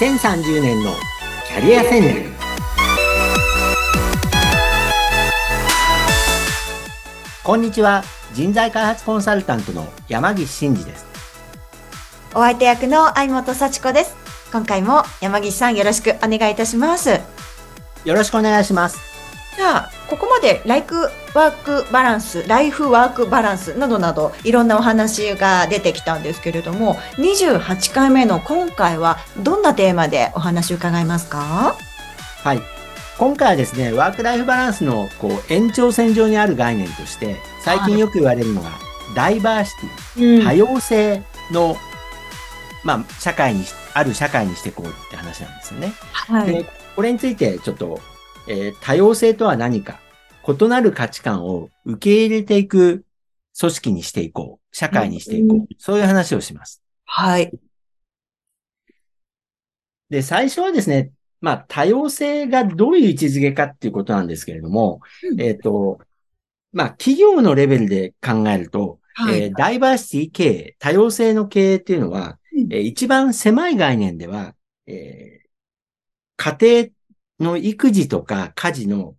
2030年のキャリア戦略。こんにちは。人材開発コンサルタントの山岸真嗣です。お相手役の相本幸子です。今回も山岸さんよろしくお願いいたします。よろしくお願いしますじゃあここまでライフワークバランス、ライフワークバランスなどなどいろんなお話が出てきたんですけれども、28回目の今回はどんなテーマでお話を伺いますか？はい。今回はですね、ワークライフバランスのこう延長線上にある概念として、最近よく言われるのが、ダイバーシティ、多様性の、まあ、社会に、ある社会にしていこうって話なんですよね。はい。で、これについてちょっと、えー、多様性とは何か、異なる価値観を受け入れていく組織にしていこう。社会にしていこう。うん、そういう話をします。はい。で、最初はですね、まあ、多様性がどういう位置づけかっていうことなんですけれども、うん、えっ、ー、と、まあ、企業のレベルで考えると、はい、えー、ダイバーシティ経営、多様性の経営っていうのは、うん、えー、一番狭い概念では、えー、家庭の育児とか家事の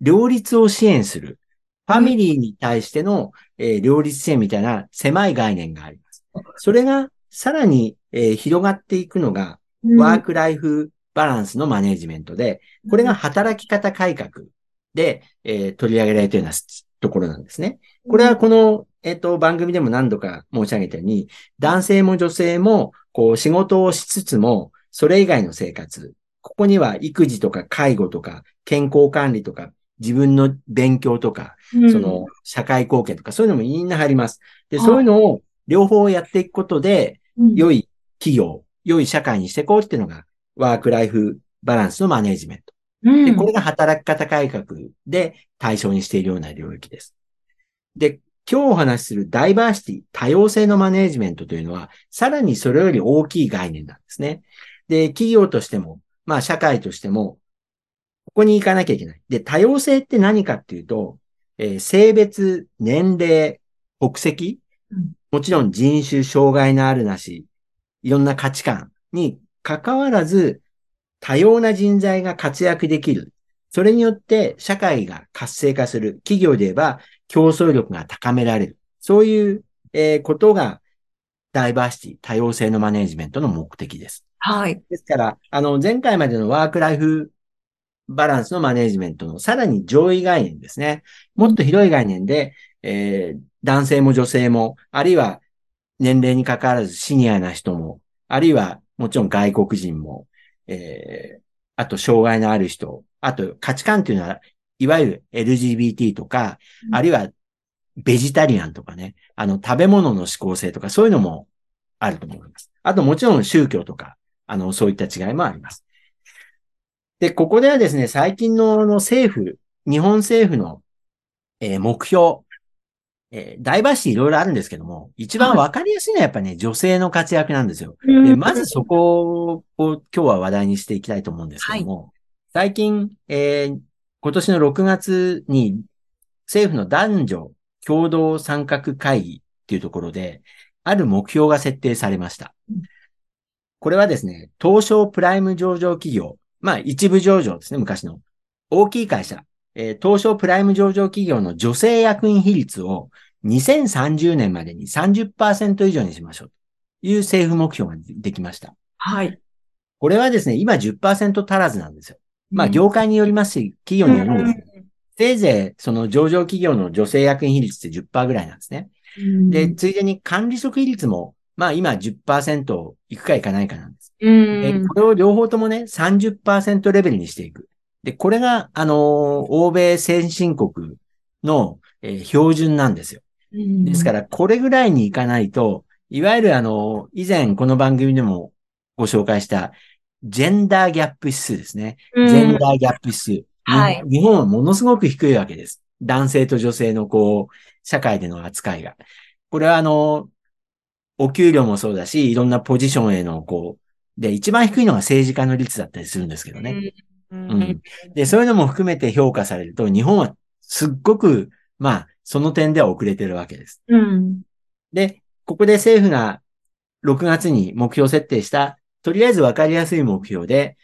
両立を支援する。ファミリーに対しての、えー、両立支援みたいな狭い概念があります。それがさらに、えー、広がっていくのが、ワークライフバランスのマネジメントで、これが働き方改革で、えー、取り上げられているようなところなんですね。これはこの、えっ、ー、と、番組でも何度か申し上げたように、男性も女性も、こう、仕事をしつつも、それ以外の生活、ここには育児とか介護とか健康管理とか自分の勉強とか、うん、その、社会貢献とか、そういうのもみんな入ります。で、そういうのを両方やっていくことで、良い企業、良い社会にしていこうっていうのが、ワークライフバランスのマネジメント。で、これが働き方改革で対象にしているような領域です。で、今日お話しするダイバーシティ、多様性のマネジメントというのは、さらにそれより大きい概念なんですね。で、企業としても、まあ社会としても、ここに行かなきゃいけない。で、多様性って何かっていうと、えー、性別、年齢、国籍、うん、もちろん人種、障害のあるなし、いろんな価値観に関わらず、多様な人材が活躍できる。それによって社会が活性化する。企業で言えば競争力が高められる。そういう、えー、ことがダイバーシティ、多様性のマネジメントの目的です。はい。ですから、あの、前回までのワークライフバランスのマネジメントのさらに上位概念ですね。もっと広い概念で、えー、男性も女性も、あるいは年齢に関わらずシニアな人も、あるいはもちろん外国人も、えー、あと障害のある人、あと価値観っていうのは、いわゆる LGBT とか、うん、あるいはベジタリアンとかね、あの食べ物の指向性とかそういうのもあると思います。あともちろん宗教とか、あの、そういった違いもあります。で、ここではですね、最近のの政府、日本政府の、えー、目標、えー、ダイバーシティいろいろあるんですけども、一番わかりやすいのはやっぱね、女性の活躍なんですよ。でまずそこを今日は話題にしていきたいと思うんですけども、はい、最近、えー、今年の6月に政府の男女共同参画会議っていうところで、ある目標が設定されました。これはですね、東証プライム上場企業まあ、一部上場ですね、昔の。大きい会社、えー、東証プライム上場企業の女性役員比率を2030年までに30%以上にしましょうという政府目標ができました。はい。これはですね、今10%足らずなんですよ。まあ、業界によりますし、企業によるんですけど、せいぜいその上場企業の女性役員比率って10%ぐらいなんですね。で、ついでに管理職比率も、まあ今10%いくかいかないかなんです。でこれを両方ともね、30%レベルにしていく。で、これが、あのー、欧米先進国の、えー、標準なんですよ。ですから、これぐらいにいかないと、いわゆるあの、以前この番組でもご紹介した、ジェンダーギャップ指数ですね。ジェンダーギャップ指数。はい。日本はものすごく低いわけです。男性と女性のこう、社会での扱いが。これはあの、お給料もそうだし、いろんなポジションへのこう、で、一番低いのが政治家の率だったりするんですけどね。うん、うん。で、そういうのも含めて評価されると、日本はすっごく、まあ、その点では遅れてるわけです。うん。で、ここで政府が6月に目標設定したとりあえずわかりやすい目標で、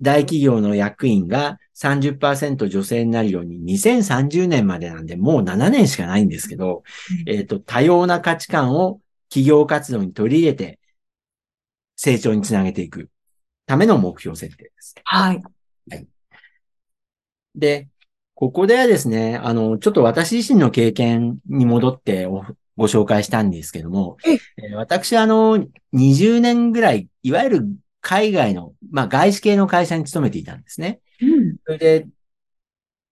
大企業の役員が30%女性になるように2030年までなんでもう7年しかないんですけど、えっ、と、多様な価値観を企業活動に取り入れて成長につなげていくための目標設定です。はい。はい。で、ここではですね、あの、ちょっと私自身の経験に戻ってご紹介したんですけども、え私あの、20年ぐらい、いわゆる海外の、まあ外資系の会社に勤めていたんですね。うん、それで、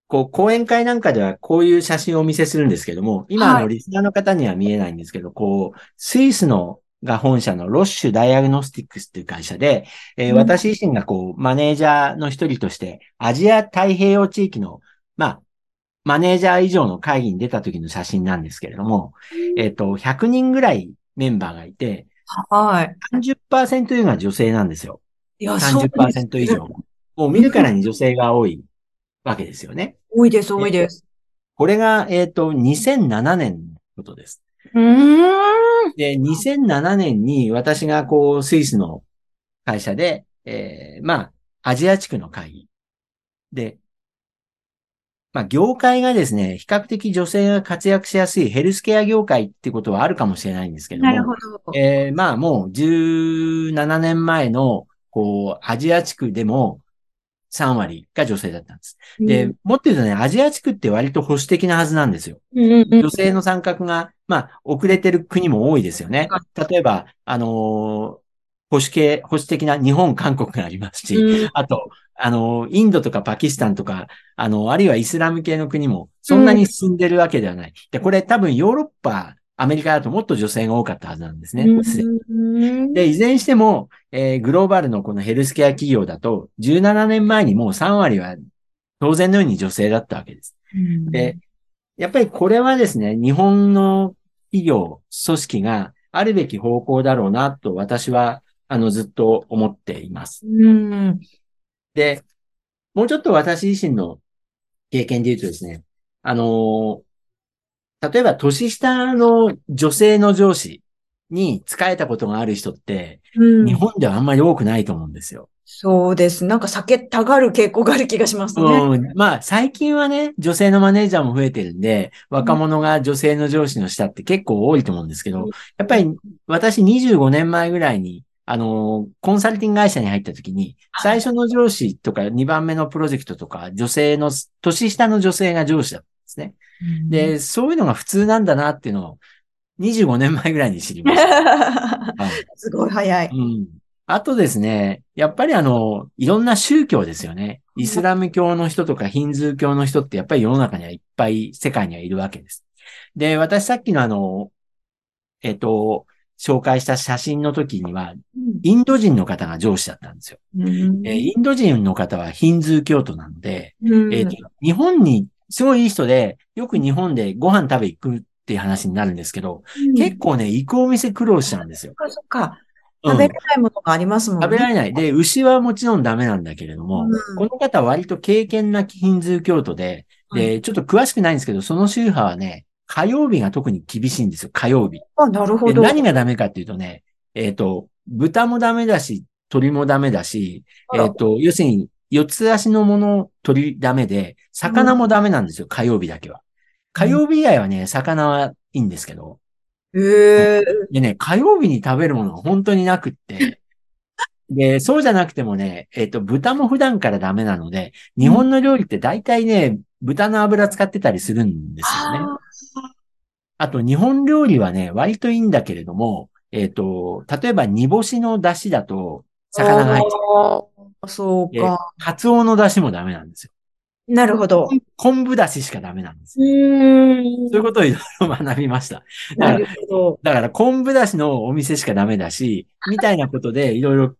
こう、講演会なんかではこういう写真をお見せするんですけども、今、あの、リスナーの方には見えないんですけど、こう、スイスのが本社のロッシュダイアグノスティックスっていう会社で、えー、私自身がこう、マネージャーの一人として、アジア太平洋地域の、まあ、マネージャー以上の会議に出た時の写真なんですけれども、えっ、ー、と、100人ぐらいメンバーがいて、はい。30%以上が女性なんですよ。いや、30%以上。もう見るからに女性が多いわけですよね。多いです、多いです。これが、えっ、ー、と、2007年のことです。うん。で、2007年に私がこう、スイスの会社で、えー、まあ、アジア地区の会議で、まあ、業界がですね、比較的女性が活躍しやすいヘルスケア業界ってことはあるかもしれないんですけども。なるほど。えー、まあ、もう17年前の、こう、アジア地区でも3割が女性だったんです。うん、で、もっと言うとね、アジア地区って割と保守的なはずなんですよ。女性の参画が、まあ、遅れてる国も多いですよね。例えば、あのー、保守系、保守的な日本、韓国がありますし、うん、あと、あの、インドとかパキスタンとか、あの、あるいはイスラム系の国も、そんなに進んでるわけではない。うん、で、これ多分ヨーロッパ、アメリカだともっと女性が多かったはずなんですね。で、いずれにしても、えー、グローバルのこのヘルスケア企業だと、17年前にもう3割は当然のように女性だったわけです。で、やっぱりこれはですね、日本の企業、組織があるべき方向だろうなと私は、あの、ずっと思っています。うんで、もうちょっと私自身の経験で言うとですね、あの、例えば年下の女性の上司に仕えたことがある人って、うん、日本ではあんまり多くないと思うんですよ。そうです。なんか避けたがる傾向がある気がしますね。うん。まあ、最近はね、女性のマネージャーも増えてるんで、若者が女性の上司の下って結構多いと思うんですけど、うん、やっぱり私25年前ぐらいにあの、コンサルティング会社に入った時に、最初の上司とか2番目のプロジェクトとか、女性の、年下の女性が上司だっですね。で、そういうのが普通なんだなっていうのを、25年前ぐらいに知りました。はい、すごい早い。うん。あとですね、やっぱりあの、いろんな宗教ですよね。イスラム教の人とかヒンズー教の人ってやっぱり世の中にはいっぱい世界にはいるわけです。で、私さっきのあの、えっ、と、紹介した写真の時には、インド人の方が上司だったんですよ。うん、えー、インド人の方はヒンズー教徒なので、うん、えー、日本にすごいいい人で、よく日本でご飯食べ行くっていう話になるんですけど、うん、結構ね、行くお店苦労しちゃうんですよ。そっかそっか。食べれないものがありますもんね。食べられない。で、牛はもちろんダメなんだけれども、この方は割と経験なヒンズー教徒で、で、ちょっと詳しくないんですけど、その宗派はね、火曜日が特に厳しいんですよ、火曜日。あ、なるほど。何がダメかっていうとね、えっ、ー、と、豚もダメだし、鳥もダメだし、えっ、ー、と、要するに、四つ足のもの、鳥ダメで、魚もダメなんですよ、うん、火曜日だけは。火曜日以外はね、魚はいいんですけど。へ、えー、でね、火曜日に食べるものが本当になくって、で、そうじゃなくてもね、えっ、ー、と、豚も普段からダメなので、日本の料理って大体ね、豚の油使ってたりするんですよね。あと、日本料理はね、割といいんだけれども、えっ、ー、と、例えば煮干しの出汁だと、魚が入っちゃう。そうか。カツオの出汁もダメなんですよ。なるほど。昆布出汁しかダメなんですよ。うんそういうことをいろいろ学びました。なるほど。だから昆布出汁のお店しかダメだし、みたいなことでいろいろ、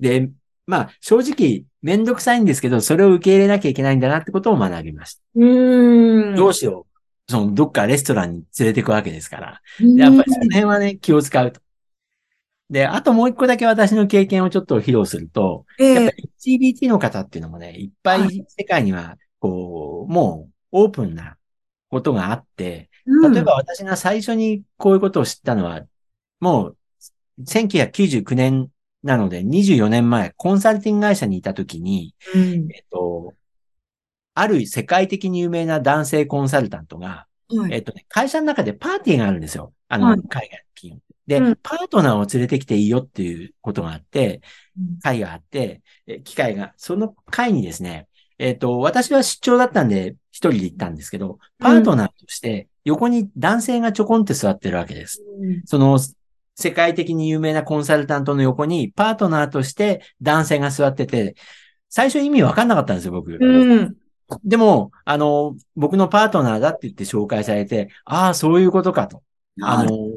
で、まあ正直めんどくさいんですけど、それを受け入れなきゃいけないんだなってことを学びました。うん。どうしよう。その、どっかレストランに連れてくわけですから。やっぱりその辺はね、気を使うと。で、あともう一個だけ私の経験をちょっと披露すると、えー、やっぱり LGBT の方っていうのもね、いっぱい世界には、こう、もうオープンなことがあって、例えば私が最初にこういうことを知ったのは、もう1999年なので24年前、コンサルティング会社にいた時に、うん。えっと、ある世界的に有名な男性コンサルタントが、はい。えっとね、会社の中でパーティーがあるんですよ。あの、はい海外の企業。で、うんパートナーを連れてきていいよっていうことがあって、会があって、え機会が、その会にですね、えっ、と、私は出張だったんで、一人で行ったんですけど、パートナーとして、横に男性がちょこんって座ってるわけです。うんその、世界的に有名なコンサルタントの横に、パートナーとして男性が座ってて、最初意味わかんなかったんですよ、僕。うん。でも、あの、僕のパートナーだって言って紹介されて、ああ、そういうことかと、あの、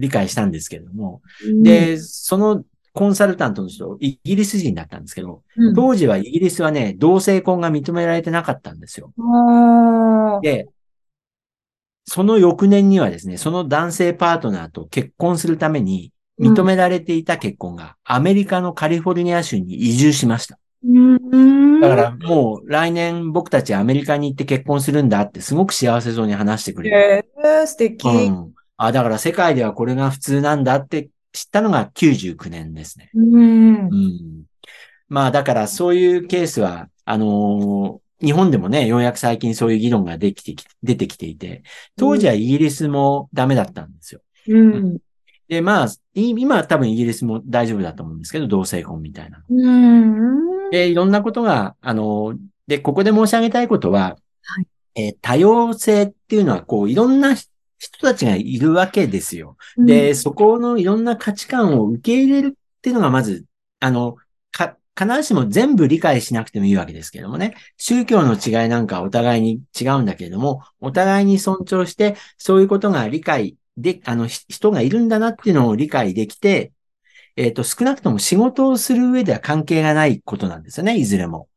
理解したんですけれども。で、そのコンサルタントの人、イギリス人だったんですけど、うん、当時はイギリスはね、同性婚が認められてなかったんですよ。で、その翌年にはですね、その男性パートナーと結婚するために認められていた結婚がアメリカのカリフォルニア州に移住しました。うん。だからもう来年僕たちアメリカに行って結婚するんだってすごく幸せそうに話してくれる。えー、素敵。うん。あ、だから世界ではこれが普通なんだって知ったのが99年ですね。うんう。ん。まあだからそういうケースは、あのー日本でもね、ようやく最近そういう議論ができてき、出てきていて、当時はイギリスもダメだったんですよ。うん。で、まあ、い今は多分イギリスも大丈夫だと思うんですけど、同性婚みたいな。うん。で、いろんなことが、あのーで、ここで申し上げたいことは、はいえー多様性っていうのは、こう、いろんな人たちがいるわけですよ。で、そこのいろんな価値観を受け入れるっていうのがまず、あの、か、必ずしも全部理解しなくてもいいわけですけどもね。宗教の違いなんかはお互いに違うんだけれども、お互いに尊重して、そういうことが理解で、あの、ひ人がいるんだなっていうのを理解できて、えっ、と、少なくとも仕事をする上では関係がないことなんですよね、いずれも。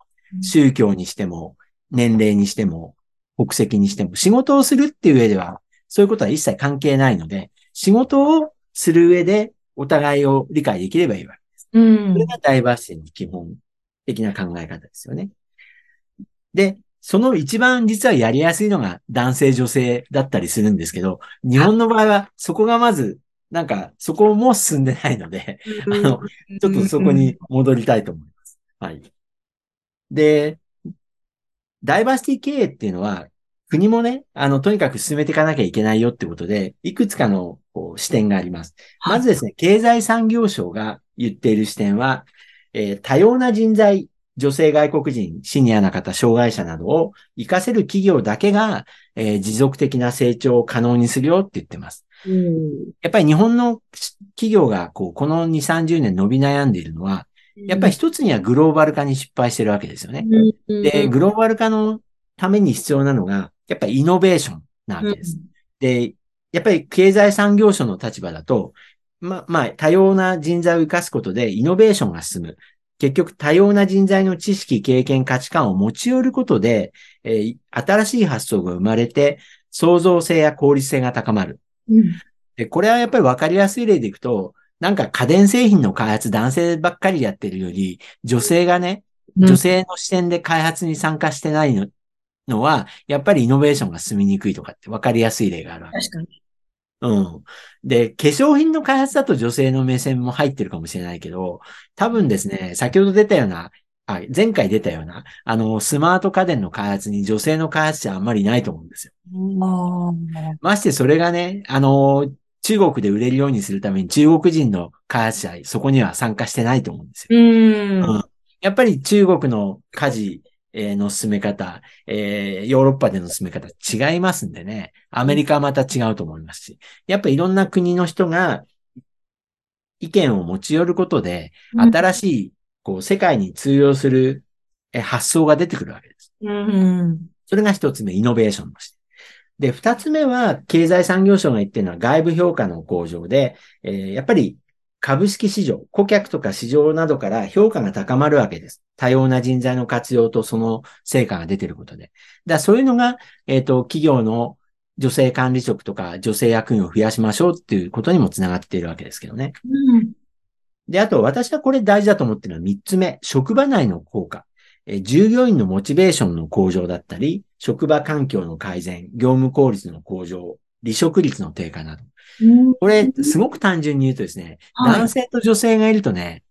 宗教にしても、年齢にしても、国籍にしても、仕事をするっていう上では、そういうことは一切関係ないので、仕事をする上でお互いを理解できればいいわけです。うんそれがダイバーシティの基本的な考え方ですよね。で、その一番実はやりやすいのが男性女性だったりするんですけど、日本の場合はそこがまず、なんかそこも進んでないので、あの、ちょっとそこに戻りたいと思います。はい。で、ダイバーシティ経営っていうのは、国もね、あの、とにかく進めていかなきゃいけないよってことで、いくつかの視点があります。まずですね、経済産業省が言っている視点は、えー多様な人材、女性外国人、シニアな方、障害者などを活かせる企業だけが、えー持続的な成長を可能にするよって言ってます。うんやっぱり日本の企業がこうこの2、30年伸び悩んでいるのは、やっぱり一つにはグローバル化に失敗してるわけですよね。で、グローバル化のために必要なのが、やっぱりイノベーションなわけです。で、やっぱり経済産業省の立場だと、ま、まあ、多様な人材を生かすことでイノベーションが進む。結局、多様な人材の知識、経験、価値観を持ち寄ることで、えー新しい発想が生まれて、創造性や効率性が高まる。うんで、これはやっぱり分かりやすい例でいくと、なんか家電製品の開発男性ばっかりやってるより、女性がね、女性の視点で開発に参加してないののは、やっぱりイノベーションが進みにくいとかって分かりやすい例があるわけ。確かに。うん。で、化粧品の開発だと女性の目線も入ってるかもしれないけど、多分ですね、先ほど出たような、あ前回出たような、あの、スマート家電の開発に女性の開発者あんまりいないと思うんですよ。あましてそれがね、あの、中国で売れるようにするために中国人の開発者、そこには参加してないと思うんですよ。うんうんやっぱり中国の家事えーの進め方、えーヨーロッパでの進め方違いますんでね。アメリカはまた違うと思いますし。やっぱいろんな国の人が意見を持ち寄ることで、新しい、こう、世界に通用するえー発想が出てくるわけです。うん。それが一つ目、イノベーションとして。で、二つ目は、経済産業省が言ってるのは外部評価の向上で、えーやっぱり株式市場、顧客とか市場などから評価が高まるわけです。多様な人材の活用とその成果が出てることで。だそういうのが、えっ、と、企業の女性管理職とか女性役員を増やしましょうっていうことにもつながっているわけですけどね。うん。で、あと私はこれ大事だと思ってるのは三つ目、職場内の効果。えー従業員のモチベーションの向上だったり、職場環境の改善、業務効率の向上離職率の低下など。これ、すごく単純に言うとですね、はい。男性と女性がいるとね、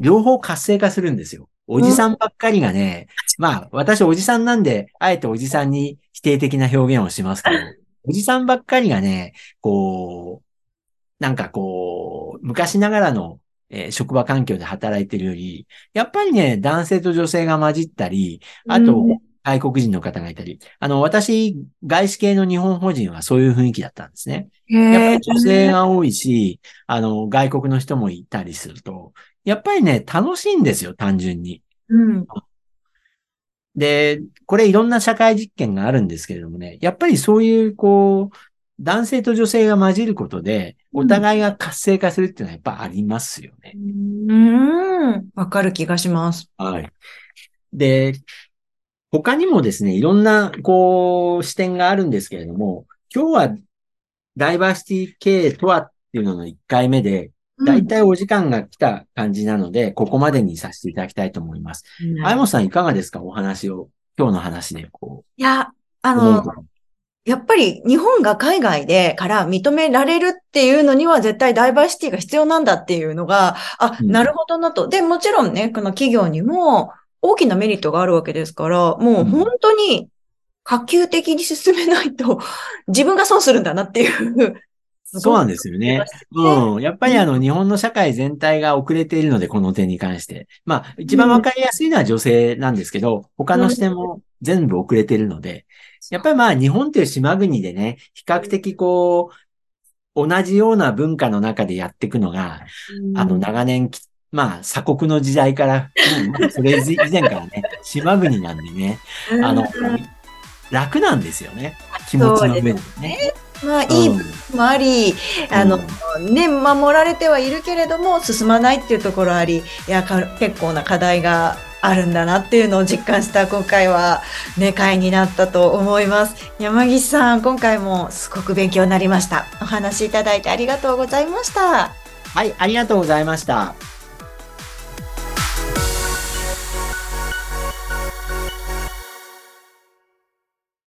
両方活性化するんですよ。おじさんばっかりがね、まあ、私おじさんなんで、あえておじさんに否定的な表現をしますけど、おじさんばっかりがね、こう、なんかこう、昔ながらの、えー職場環境で働いてるより、やっぱりね、男性と女性が混じったり、あと、うん外国人の方がいたり、あの、私、外資系の日本法人はそういう雰囲気だったんですね。やっぱり女性が多いし、あの、外国の人もいたりすると、やっぱりね、楽しいんですよ、単純に。うん。で、これいろんな社会実験があるんですけれどもね、やっぱりそういう、こう、男性と女性が混じることで、うんお互いが活性化するっていうのはやっぱありますよね。うん。わかる気がします。はい。で、他にもですね、いろんな、こう、視点があるんですけれども、今日は、ダイバーシティ経営とはっていうのの1回目で、だいたいお時間が来た感じなので、ここまでにさせていただきたいと思います。うんあやもさんいかがですか？お話を。今日の話で、こいや、あの。やっぱり日本が海外でから認められるっていうのには絶対ダイバーシティが必要なんだっていうのが、あ、うんなるほどなと。で、もちろんね、この企業にも大きなメリットがあるわけですから、もう本当に可及的に進めないと 自分が損するんだなっていう。そうなんですよね。うん。やっぱりあの、日本の社会全体が遅れているので、この点に関して。まあ、一番わかりやすいのは女性なんですけど、他の視点も全部遅れているので、やっぱりまあ、日本という島国でね、比較的こう、同じような文化の中でやっていくのが、あの、長年き、まあ、鎖国の時代から、それ以前からね、島国なんでね、あの、楽なんですよね。気持ちの上でね。まあ、いい部うん分もあり、あの、ね、守られてはいるけれども、進まないっていうところあり、いや、か結構な課題があるんだなっていうのを実感した今回は、ね、会になったと思います。山岸さん、今回もすごく勉強になりました。お話しいただいてありがとうございました。はい、ありがとうございました。